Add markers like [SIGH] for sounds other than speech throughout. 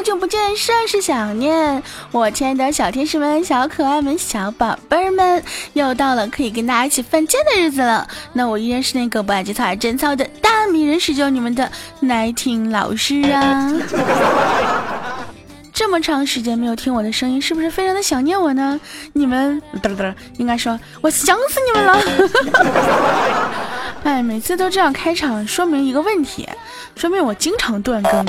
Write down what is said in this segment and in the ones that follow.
好久不见，甚是想念。我亲爱的小天使们、小可爱们、小宝贝儿们，又到了可以跟大家一起犯贱的日子了。那我依然是那个不爱节操爱贞操的大迷人，十九你们的奶听老师啊。这么长时间没有听我的声音，是不是非常的想念我呢？你们嘚嘚，应该说我想死你们了。[LAUGHS] 哎，每次都这样开场，说明一个问题，说明我经常断更。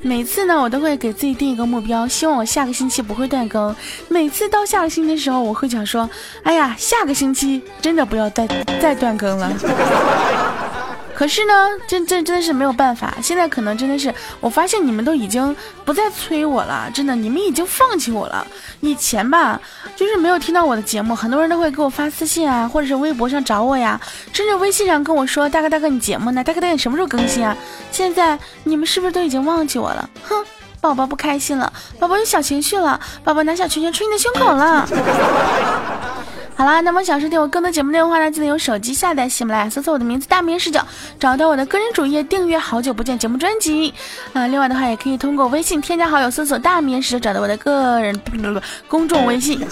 每次呢，我都会给自己定一个目标，希望我下个星期不会断更。每次到下个星期的时候，我会想说，哎呀，下个星期真的不要再再断更了。可是呢，真真真的是没有办法。现在可能真的是，我发现你们都已经不再催我了，真的，你们已经放弃我了。以前吧，就是没有听到我的节目，很多人都会给我发私信啊，或者是微博上找我呀，甚至微信上跟我说：“大哥大哥，你节目呢？大哥大哥，你什么时候更新啊？”现在你们是不是都已经忘记我了？哼，宝宝不开心了，宝宝有小情绪了，宝宝拿小拳拳捶你的胸口了。好啦，那么想收听我更多节目内容的话呢，记得用手机下载喜马拉雅，搜索我的名字大明十九，找到我的个人主页订阅。好久不见节目专辑啊，另外的话也可以通过微信添加好友，搜索大明十九，找到我的个人不不不公众微信。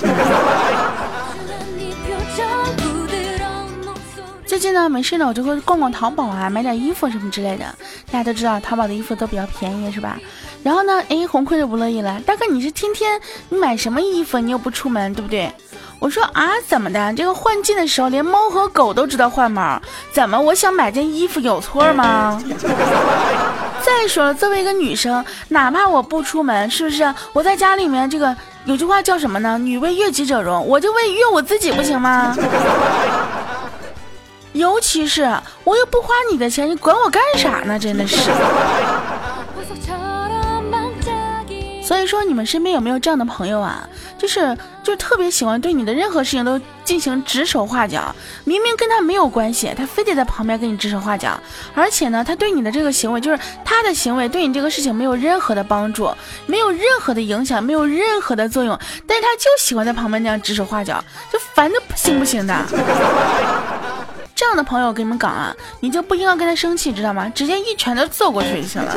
最近呢，没事呢，我就会逛逛淘宝啊，买点衣服什么之类的。大家都知道淘宝的衣服都比较便宜，是吧？然后呢，哎，红坤就不乐意了，大哥你是天天你买什么衣服？你又不出门，对不对？我说啊，怎么的？这个换季的时候，连猫和狗都知道换毛，怎么？我想买件衣服有错吗？再说了，作为一个女生，哪怕我不出门，是不是？我在家里面，这个有句话叫什么呢？女为悦己者容，我就为悦我自己，不行吗？尤其是我又不花你的钱，你管我干啥呢？真的是。所以说，你们身边有没有这样的朋友啊？就是就特别喜欢对你的任何事情都进行指手画脚，明明跟他没有关系，他非得在旁边跟你指手画脚。而且呢，他对你的这个行为，就是他的行为对你这个事情没有任何的帮助，没有任何的影响，没有任何的作用，但是他就喜欢在旁边那样指手画脚，就烦的不行不行的。这样的朋友，我跟你们讲啊，你就不应该跟他生气，知道吗？直接一拳头揍过去就行了。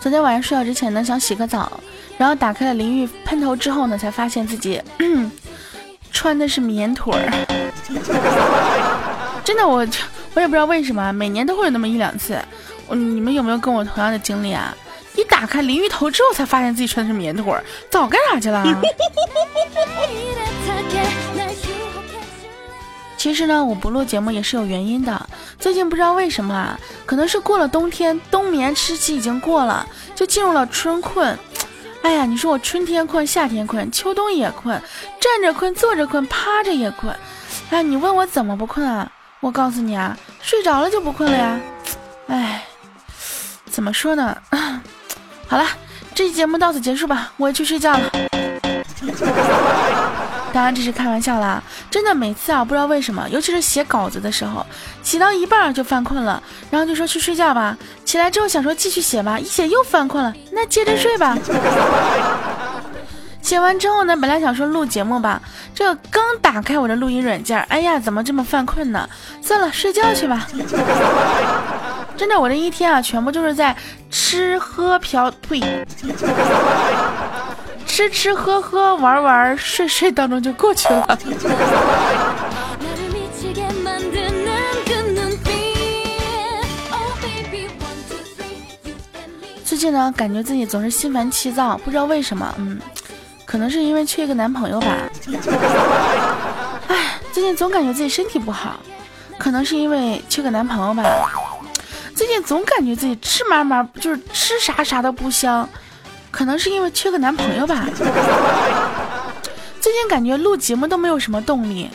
昨天晚上睡觉之前呢，想洗个澡，然后打开了淋浴喷头之后呢，才发现自己 [COUGHS] 穿的是棉腿儿。[LAUGHS] 真的，我我也不知道为什么，每年都会有那么一两次。你们有没有跟我同样的经历啊？一打开淋浴头之后，才发现自己穿的是棉腿儿，早干啥去了？[LAUGHS] 其实呢，我不录节目也是有原因的。最近不知道为什么啊，可能是过了冬天，冬眠时期已经过了，就进入了春困。哎呀，你说我春天困，夏天困，秋冬也困，站着困，坐着困，趴着也困。哎，你问我怎么不困啊？我告诉你啊，睡着了就不困了呀。哎，怎么说呢？[CLEARS THROAT] 好了，这期节目到此结束吧，我也去睡觉了。当然这是开玩笑啦，真的每次啊，不知道为什么，尤其是写稿子的时候，写到一半就犯困了，然后就说去睡觉吧。起来之后想说继续写吧，一写又犯困了，那接着睡吧。写完之后呢，本来想说录节目吧，这刚打开我的录音软件，哎呀，怎么这么犯困呢？算了，睡觉去吧。真的，我这一天啊，全部就是在吃喝嫖呸。吃吃喝喝玩玩睡睡当中就过去了。[LAUGHS] 最近呢，感觉自己总是心烦气躁，不知道为什么。嗯，可能是因为缺一个男朋友吧。[LAUGHS] 哎，最近总感觉自己身体不好，可能是因为缺个男朋友吧。最近总感觉自己吃嘛嘛就是吃啥啥都不香。可能是因为缺个男朋友吧，最近感觉录节目都没有什么动力，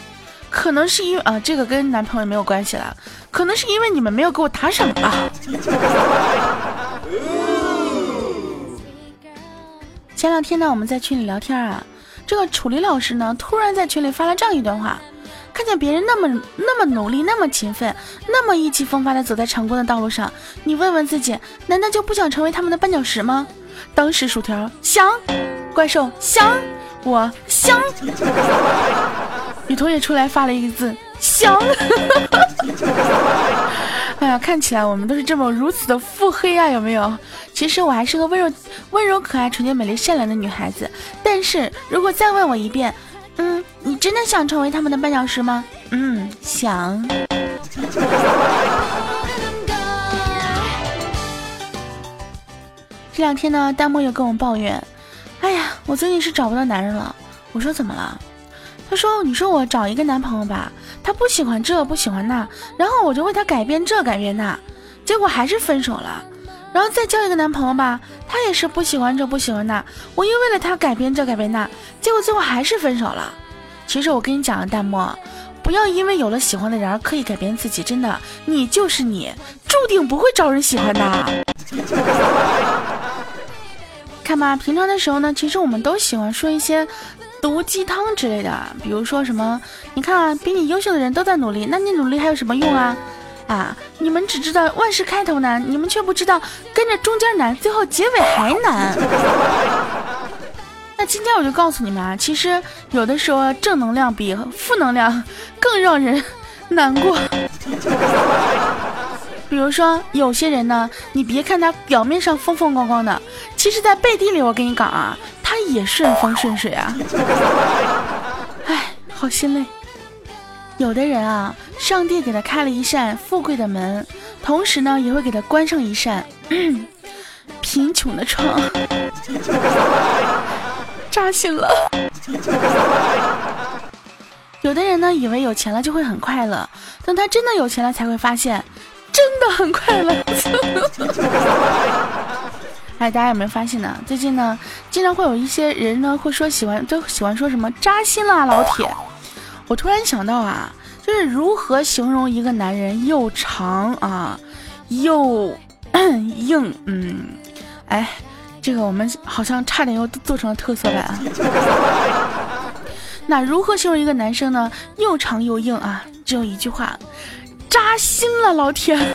可能是因为啊，这个跟男朋友没有关系了，可能是因为你们没有给我打赏吧。前两天呢，我们在群里聊天啊，这个楚离老师呢，突然在群里发了这样一段话：看见别人那么那么努力，那么勤奋，那么意气风发的走在成功的道路上，你问问自己，难道就不想成为他们的绊脚石吗？当时薯条香，怪兽香，我香。女同学出来发了一个字香。[LAUGHS] 哎呀，看起来我们都是这么如此的腹黑啊，有没有？其实我还是个温柔、温柔可爱、纯洁美丽、善良的女孩子。但是如果再问我一遍，嗯，你真的想成为他们的绊脚石吗？嗯，想。这两天呢，弹幕又跟我抱怨，哎呀，我最近是找不到男人了。我说怎么了？他说，你说我找一个男朋友吧，他不喜欢这，不喜欢那，然后我就为他改变这，改变那，结果还是分手了。然后再交一个男朋友吧，他也是不喜欢这，不喜欢那，我又为了他改变这，改变那，结果最后还是分手了。其实我跟你讲啊，弹幕，不要因为有了喜欢的人而刻意改变自己，真的，你就是你，注定不会招人喜欢的。看吧，平常的时候呢，其实我们都喜欢说一些毒鸡汤之类的，比如说什么，你看啊，比你优秀的人都在努力，那你努力还有什么用啊？啊，你们只知道万事开头难，你们却不知道跟着中间难，最后结尾还难。[LAUGHS] 那今天我就告诉你们啊，其实有的时候正能量比负能量更让人难过。比如说，有些人呢，你别看他表面上风风光光的，其实，在背地里，我跟你讲啊，他也顺风顺水啊。哎，好心累。有的人啊，上帝给他开了一扇富贵的门，同时呢，也会给他关上一扇贫穷的窗。扎心了。有的人呢，以为有钱了就会很快乐，等他真的有钱了，才会发现。真的很快乐。[LAUGHS] 哎，大家有没有发现呢？最近呢，经常会有一些人呢，会说喜欢，都喜欢说什么扎心啦，老铁。我突然想到啊，就是如何形容一个男人又长啊，又 [COUGHS] 硬。嗯，哎，这个我们好像差点又做成了特色版。[LAUGHS] 那如何形容一个男生呢？又长又硬啊，只有一句话。扎心了，老铁！[LAUGHS]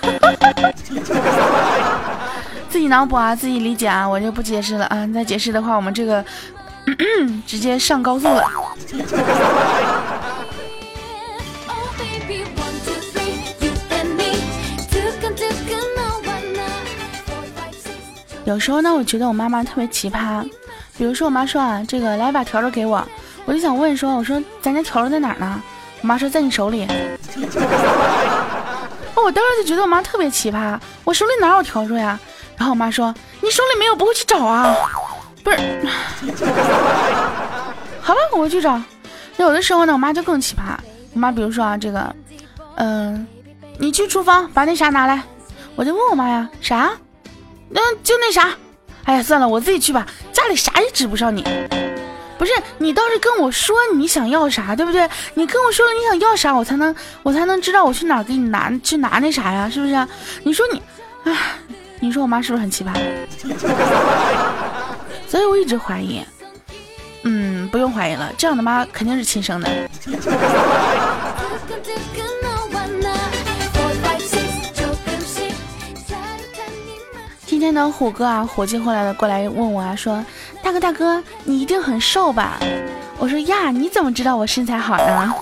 自己脑补啊，自己理解啊，我就不解释了啊！再解释的话，我们这个 [CLEARS THROAT] 直接上高速了。有时候呢，我觉得我妈妈特别奇葩。比如说，我妈说啊，这个来把笤帚给我，我就想问说，我说咱家笤帚在哪儿呢？我妈说在你手里。[LAUGHS] 我当时就觉得我妈特别奇葩，我手里哪有笤帚呀？然后我妈说：“你手里没有，不会去找啊？”不是，[LAUGHS] 好吧，我去找。有的时候呢，我妈就更奇葩。我妈比如说啊，这个，嗯，你去厨房把那啥拿来，我就问我妈呀，啥？那就那啥。哎呀，算了，我自己去吧，家里啥也指不上你。不是你倒是跟我说你想要啥，对不对？你跟我说了你想要啥，我才能我才能知道我去哪儿给你拿去拿那啥呀，是不是？你说你，哎，你说我妈是不是很奇葩？[LAUGHS] 所以我一直怀疑，嗯，不用怀疑了，这样的妈肯定是亲生的。今天呢，虎哥啊，火急火燎的过来问我啊，说。大哥大哥，你一定很瘦吧？我说呀，你怎么知道我身材好呢？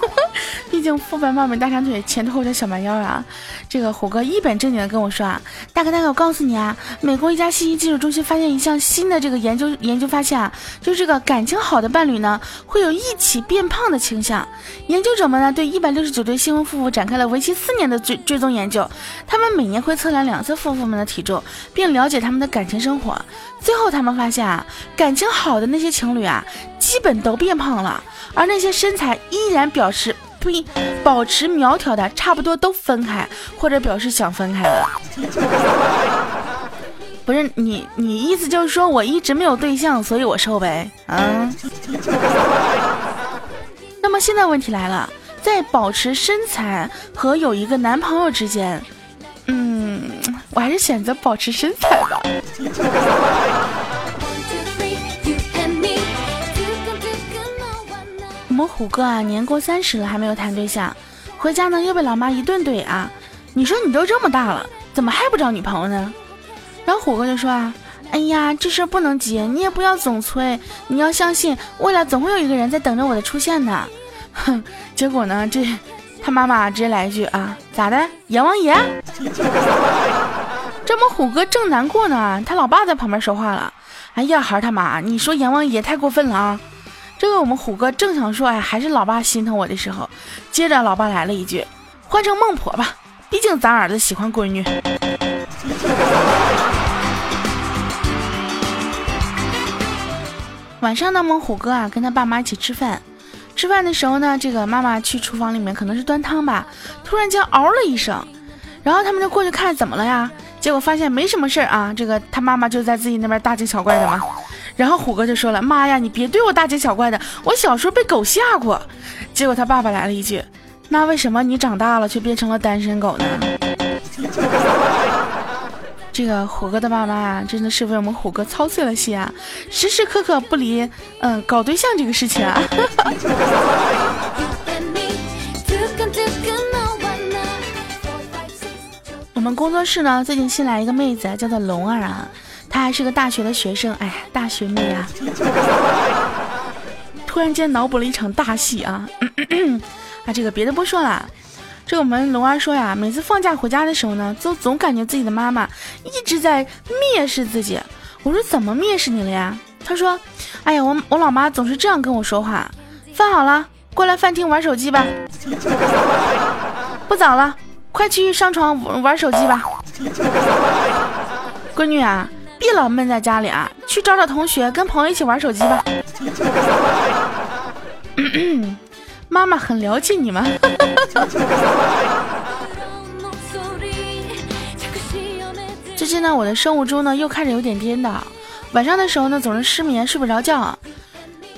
毕竟肤白貌美大长腿，前凸后翘小蛮腰啊！这个虎哥一本正经的跟我说啊，大哥大哥，我告诉你啊，美国一家信息技术中心发现一项新的这个研究研究发现啊，就是这个感情好的伴侣呢，会有一起变胖的倾向。研究者们呢，对一百六十九对新婚夫妇展开了为期四年的追追踪研究，他们每年会测量两次夫妇们的体重，并了解他们的感情生活。最后他们发现啊，感情好的那些情侣啊，基本都变胖了，而那些身材依然表示。呸！保持苗条的，差不多都分开，或者表示想分开了。不是你，你意思就是说我一直没有对象，所以我瘦呗？嗯。[LAUGHS] 那么现在问题来了，在保持身材和有一个男朋友之间，嗯，我还是选择保持身材吧。们虎哥啊，年过三十了还没有谈对象，回家呢又被老妈一顿怼啊！你说你都这么大了，怎么还不找女朋友呢？然后虎哥就说啊，哎呀，这事儿不能急，你也不要总催，你要相信，未来总会有一个人在等着我的出现的。[LAUGHS] 哼，结果呢，这他妈妈直接来一句啊，咋的，阎王爷？[LAUGHS] 这不虎哥正难过呢，他老爸在旁边说话了，哎呀，孩儿他妈，你说阎王爷太过分了啊！这个我们虎哥正想说，哎，还是老爸心疼我的时候，接着老爸来了一句，换成孟婆吧，毕竟咱儿子喜欢闺女。晚上呢，我们虎哥啊跟他爸妈一起吃饭，吃饭的时候呢，这个妈妈去厨房里面可能是端汤吧，突然间嗷了一声，然后他们就过去看怎么了呀？结果发现没什么事儿啊，这个他妈妈就在自己那边大惊小怪的嘛。然后虎哥就说了：“妈呀，你别对我大惊小怪的，我小时候被狗吓过。”结果他爸爸来了一句：“那为什么你长大了却变成了单身狗呢？”这个虎哥的爸妈啊，真的是为我们虎哥操碎了心啊，时时刻刻不离嗯搞对象这个事情啊。我们工作室呢，最近新来一个妹子，叫做龙儿啊，她还是个大学的学生，哎，大学妹啊。[LAUGHS] 突然间脑补了一场大戏啊，[CLEARS THROAT] 啊，这个别的不说了。这个我们龙儿说呀，每次放假回家的时候呢，就总感觉自己的妈妈一直在蔑视自己。我说怎么蔑视你了呀？他说，哎呀，我我老妈总是这样跟我说话。饭好了，过来饭厅玩手机吧。不早了，快去上床玩手机吧。闺女啊，别老闷在家里啊，去找找同学，跟朋友一起玩手机吧。[CLEARS THROAT] 妈妈很了解你们。最近呢，我的生物钟呢又开始有点颠倒，晚上的时候呢总是失眠，睡不着觉。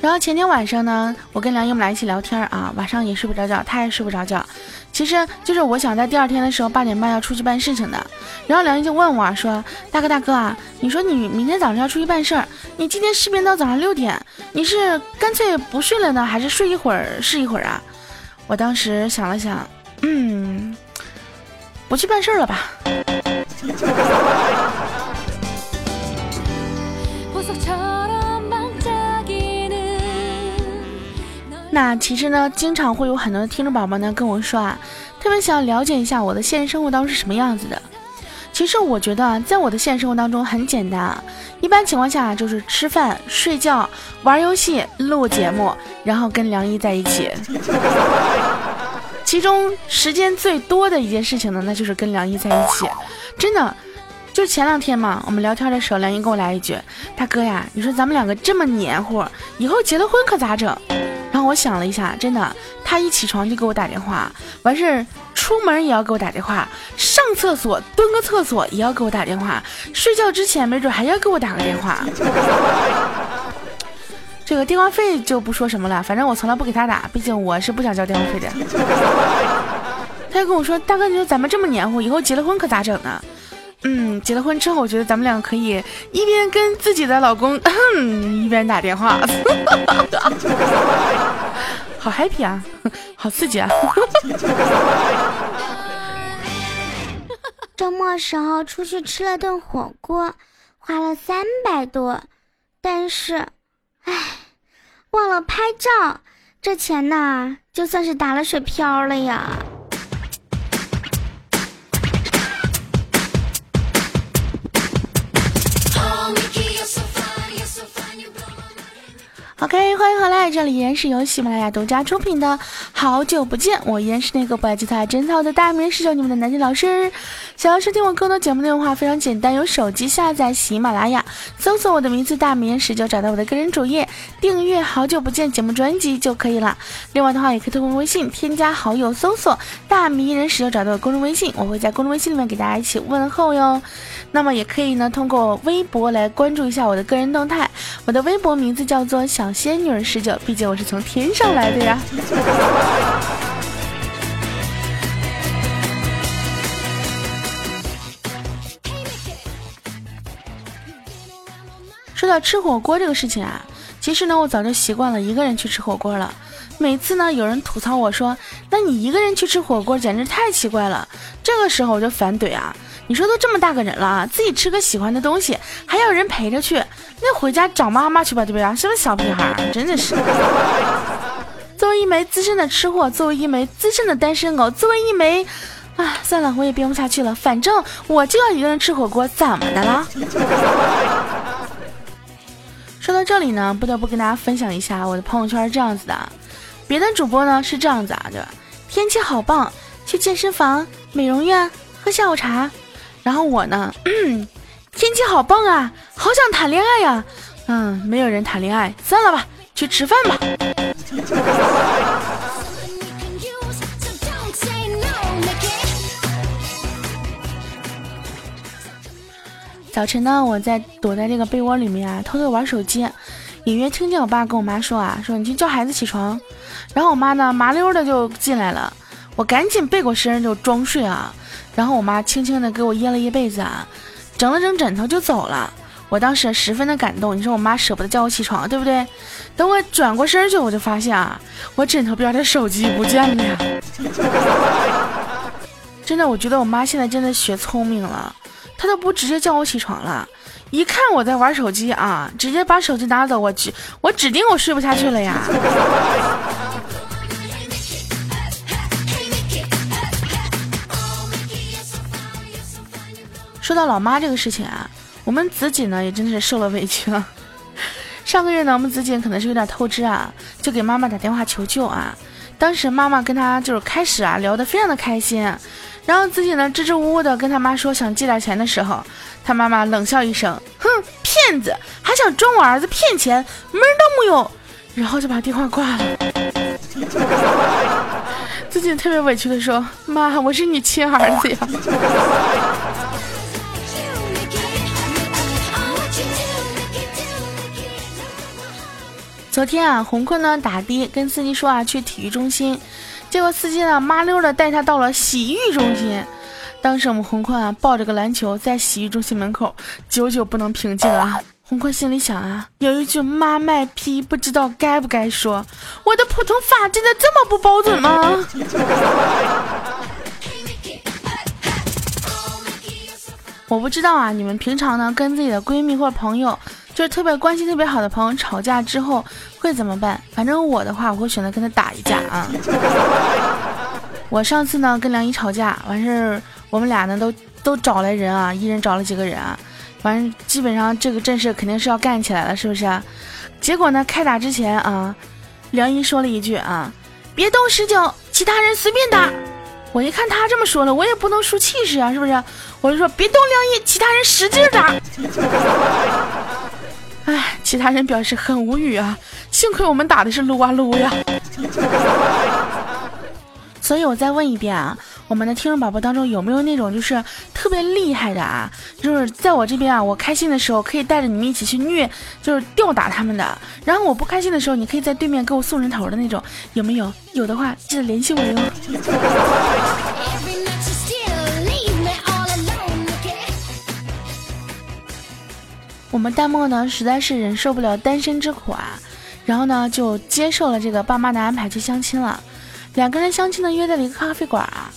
然后前天晚上呢，我跟梁姨我们俩一起聊天啊，晚上也睡不着觉，她也睡不着觉。其实就是我想在第二天的时候八点半要出去办事情的。然后梁姨就问我说：“大哥大哥啊，你说你明天早上要出去办事儿，你今天失眠到早上六点，你是干脆不睡了呢，还是睡一会儿是一会儿啊？”我当时想了想，嗯，不去办事儿了吧。[LAUGHS] 那其实呢，经常会有很多的听众宝宝呢跟我说啊，特别想了解一下我的现实生活当中是什么样子的。其实我觉得，在我的现实生活当中很简单啊，一般情况下就是吃饭、睡觉、玩游戏、录节目，然后跟梁一在一起。其中时间最多的一件事情呢，那就是跟梁一在一起。真的，就前两天嘛，我们聊天的时候，梁一跟我来一句：“大哥呀，你说咱们两个这么黏糊，以后结了婚可咋整？”然后我想了一下，真的，他一起床就给我打电话，完事儿出门也要给我打电话，上厕所蹲个厕所也要给我打电话，睡觉之前没准还要给我打个电话。这个电话费就不说什么了，反正我从来不给他打，毕竟我是不想交电话费的。[LAUGHS] 他就跟我说：“大哥，你说咱们这么黏糊，以后结了婚可咋整呢？”嗯，结了婚之后，我觉得咱们两个可以一边跟自己的老公，一边打电话，[LAUGHS] 好 happy 啊，[LAUGHS] 好刺激啊！[LAUGHS] 周末时候出去吃了顿火锅，花了三百多，但是，唉，忘了拍照，这钱呢，就算是打了水漂了呀。OK，欢迎回来，这里依然是由喜马拉雅独家出品的《好久不见》，我依然是那个不爱记太真操的大名十九，你们的南京老师。想要收听我更多节目内容的话，非常简单，有手机下载喜马拉雅，搜索我的名字大名十九，找到我的个人主页，订阅《好久不见》节目专辑就可以了。另外的话，也可以通过微信添加好友，搜索大名人十九，找到我公众微信，我会在公众微信里面给大家一起问候哟。那么也可以呢，通过微博来关注一下我的个人动态，我的微博名字叫做小仙女十九，毕竟我是从天上来的呀。说到吃火锅这个事情啊，其实呢，我早就习惯了一个人去吃火锅了。每次呢，有人吐槽我说：“那你一个人去吃火锅，简直太奇怪了。”这个时候我就反怼啊：“你说都这么大个人了，自己吃个喜欢的东西，还要人陪着去，那回家找妈妈去吧，对不对啊？是不是小屁孩？真的是。[LAUGHS] ”作为一枚资深的吃货，作为一枚资深的单身狗，作为一枚……啊，算了，我也编不下去了。反正我就要一个人吃火锅，怎么的了？说到这里呢，不得不跟大家分享一下我的朋友圈是这样子的。别的主播呢是这样子啊，对吧？天气好棒，去健身房、美容院喝下午茶。然后我呢，[CLEARS THROAT] 天气好棒啊，好想谈恋爱呀。嗯，没有人谈恋爱，算了吧，去吃饭吧。早晨呢，我在躲在这个被窝里面啊，偷偷玩手机，隐约听见我爸跟我妈说啊，说你去叫孩子起床。然后我妈呢，麻溜的就进来了，我赶紧背过身就装睡啊。然后我妈轻轻的给我掖了一被子啊，整了整枕头就走了。我当时十分的感动，你说我妈舍不得叫我起床，对不对？等我转过身去，我就发现啊，我枕头边的手机不见了呀。真的，我觉得我妈现在真的学聪明了。他都不直接叫我起床了，一看我在玩手机啊，直接把手机拿走，我指我指定我睡不下去了呀。说到老妈这个事情啊，我们子锦呢也真的是受了委屈了。上个月呢，我们子锦可能是有点透支啊，就给妈妈打电话求救啊。当时妈妈跟他就是开始啊聊得非常的开心。然后自己呢支支吾吾的跟他妈说想借点钱的时候，他妈妈冷笑一声，哼，骗子，还想装我儿子骗钱，门都没有，然后就把电话挂了。[LAUGHS] 自己特别委屈的说，妈，我是你亲儿子呀。[LAUGHS] 昨天啊，红坤呢打的跟司机说啊去体育中心。结果司机呢，麻溜的带他到了洗浴中心。当时我们红坤啊，抱着个篮球在洗浴中心门口，久久不能平静啊。红坤心里想啊，有一句妈卖批，不知道该不该说。我的普通话真的这么不标准吗？[LAUGHS] 我不知道啊，你们平常呢，跟自己的闺蜜或者朋友。就是特别关系特别好的朋友吵架之后会怎么办？反正我的话，我会选择跟他打一架啊。我上次呢跟梁一吵架，完事儿我们俩呢都都找来人啊，一人找了几个人啊，完基本上这个阵势肯定是要干起来了，是不是？结果呢开打之前啊，梁一说了一句啊，别动十九，其他人随便打。我一看他这么说了，我也不能输气势啊，是不是？我就说别动梁一，其他人使劲打。其他人表示很无语啊，幸亏我们打的是撸啊撸呀。[LAUGHS] 所以我再问一遍啊，我们的听众宝宝当中有没有那种就是特别厉害的啊？就是在我这边啊，我开心的时候可以带着你们一起去虐，就是吊打他们的；然后我不开心的时候，你可以在对面给我送人头的那种，有没有？有的话记得联系我哟。我们淡漠呢，实在是忍受不了单身之苦啊，然后呢，就接受了这个爸妈的安排去相亲了。两个人相亲呢，约在了一个咖啡馆啊。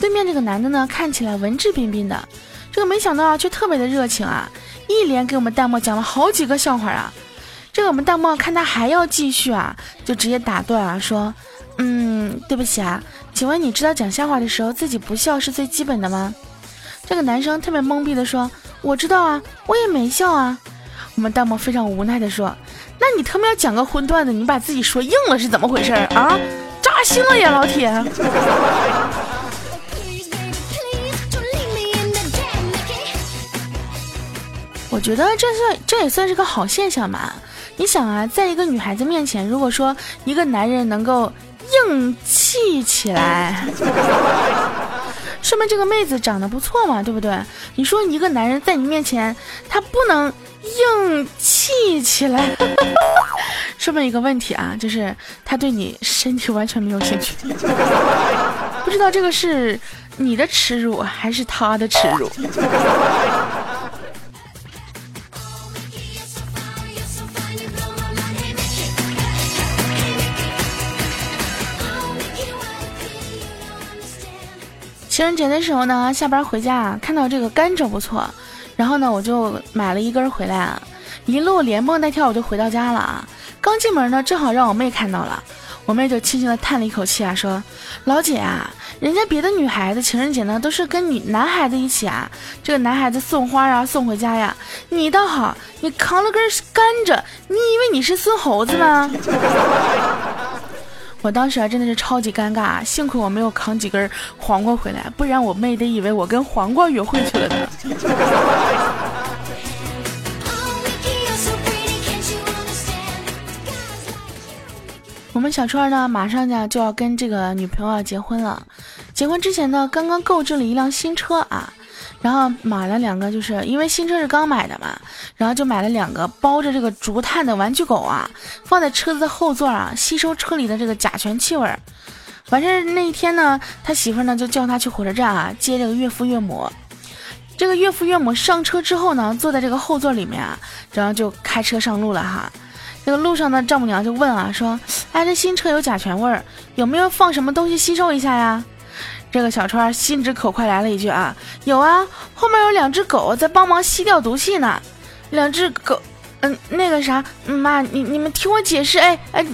对面这个男的呢，看起来文质彬彬的，这个没想到啊，却特别的热情啊，一连给我们淡漠讲了好几个笑话啊。这个我们淡漠看他还要继续啊，就直接打断啊，说：“嗯，对不起啊，请问你知道讲笑话的时候自己不笑是最基本的吗？”这个男生特别懵逼的说。我知道啊，我也没笑啊。我们弹幕非常无奈的说：“那你他妈要讲个荤段子，你把自己说硬了是怎么回事啊？扎心了呀，老铁！” [LAUGHS] 我觉得这算这也算是个好现象吧。你想啊，在一个女孩子面前，如果说一个男人能够硬气起来。说明这个妹子长得不错嘛，对不对？你说一个男人在你面前，他不能硬气起来，[LAUGHS] 说明一个问题啊，就是他对你身体完全没有兴趣。[LAUGHS] 不知道这个是你的耻辱还是他的耻辱？情人节的时候呢，下班回家啊，看到这个甘蔗不错，然后呢，我就买了一根回来啊，一路连蹦带跳我就回到家了啊。刚进门呢，正好让我妹看到了，我妹就轻轻的叹了一口气啊，说：“老姐啊，人家别的女孩子情人节呢都是跟女男孩子一起啊，这个男孩子送花啊送回家呀，你倒好，你扛了根甘蔗，你以为你是孙猴子吗？” [LAUGHS] 我当时啊真的是超级尴尬，幸亏我没有扛几根黄瓜回来，不然我妹得以为我跟黄瓜约会去了呢。[LAUGHS] 我们小川呢，马上呢就要跟这个女朋友结婚了。结婚之前呢，刚刚购置了一辆新车啊，然后买了两个，就是因为新车是刚买的嘛，然后就买了两个包着这个竹炭的玩具狗啊，放在车子的后座啊，吸收车里的这个甲醛气味。完事那一天呢，他媳妇呢就叫他去火车站啊接这个岳父岳母。这个岳父岳母上车之后呢，坐在这个后座里面啊，然后就开车上路了哈。这个路上呢，丈母娘就问啊，说：“哎，这新车有甲醛味儿，有没有放什么东西吸收一下呀？”这个小川心直口快来了一句啊：“有啊，后面有两只狗在帮忙吸掉毒气呢。两只狗，嗯，那个啥，妈，你你们听我解释，哎哎。”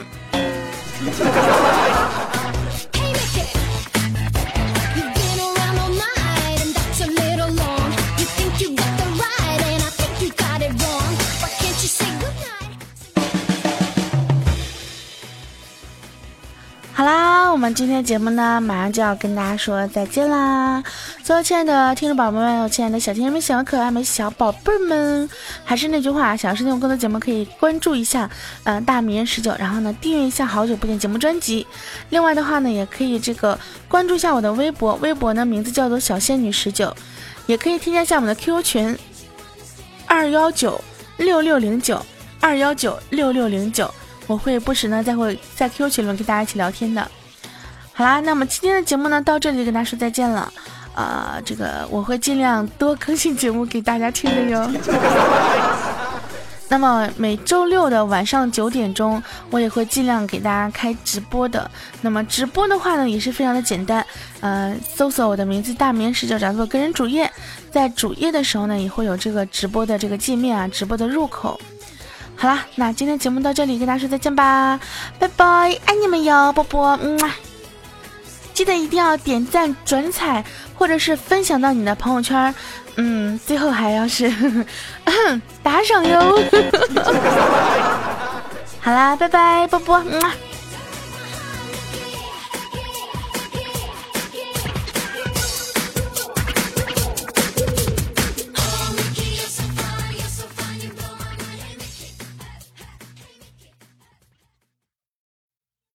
好啦，我们今天的节目呢，马上就要跟大家说再见啦！所有亲爱的听众宝宝们，有亲爱的小甜人们、小可爱们、小宝贝们，还是那句话，想要收听更多节目，可以关注一下，嗯，大名人十九，然后呢，订阅一下好久不见节目专辑。另外的话呢，也可以这个关注一下我的微博，微博呢名字叫做小仙女十九，也可以添加一下我们的 QQ 群二幺九六六零九二幺九六六零九。我会不时呢，再会在 QQ 群里面跟大家一起聊天的。好啦，那么今天的节目呢，到这里就跟大家说再见了。呃，这个我会尽量多更新节目给大家听的哟。[LAUGHS] 那么每周六的晚上九点钟，我也会尽量给大家开直播的。那么直播的话呢，也是非常的简单。呃，搜索我的名字“大名十九”，找到个人主页，在主页的时候呢，也会有这个直播的这个界面啊，直播的入口。好啦，那今天节目到这里，跟大家说再见吧，拜拜，爱你们哟，波波，嗯，记得一定要点赞、转采或者是分享到你的朋友圈，嗯，最后还要是 [LAUGHS] 打赏哟。[LAUGHS] 好啦，拜拜，波波，嗯。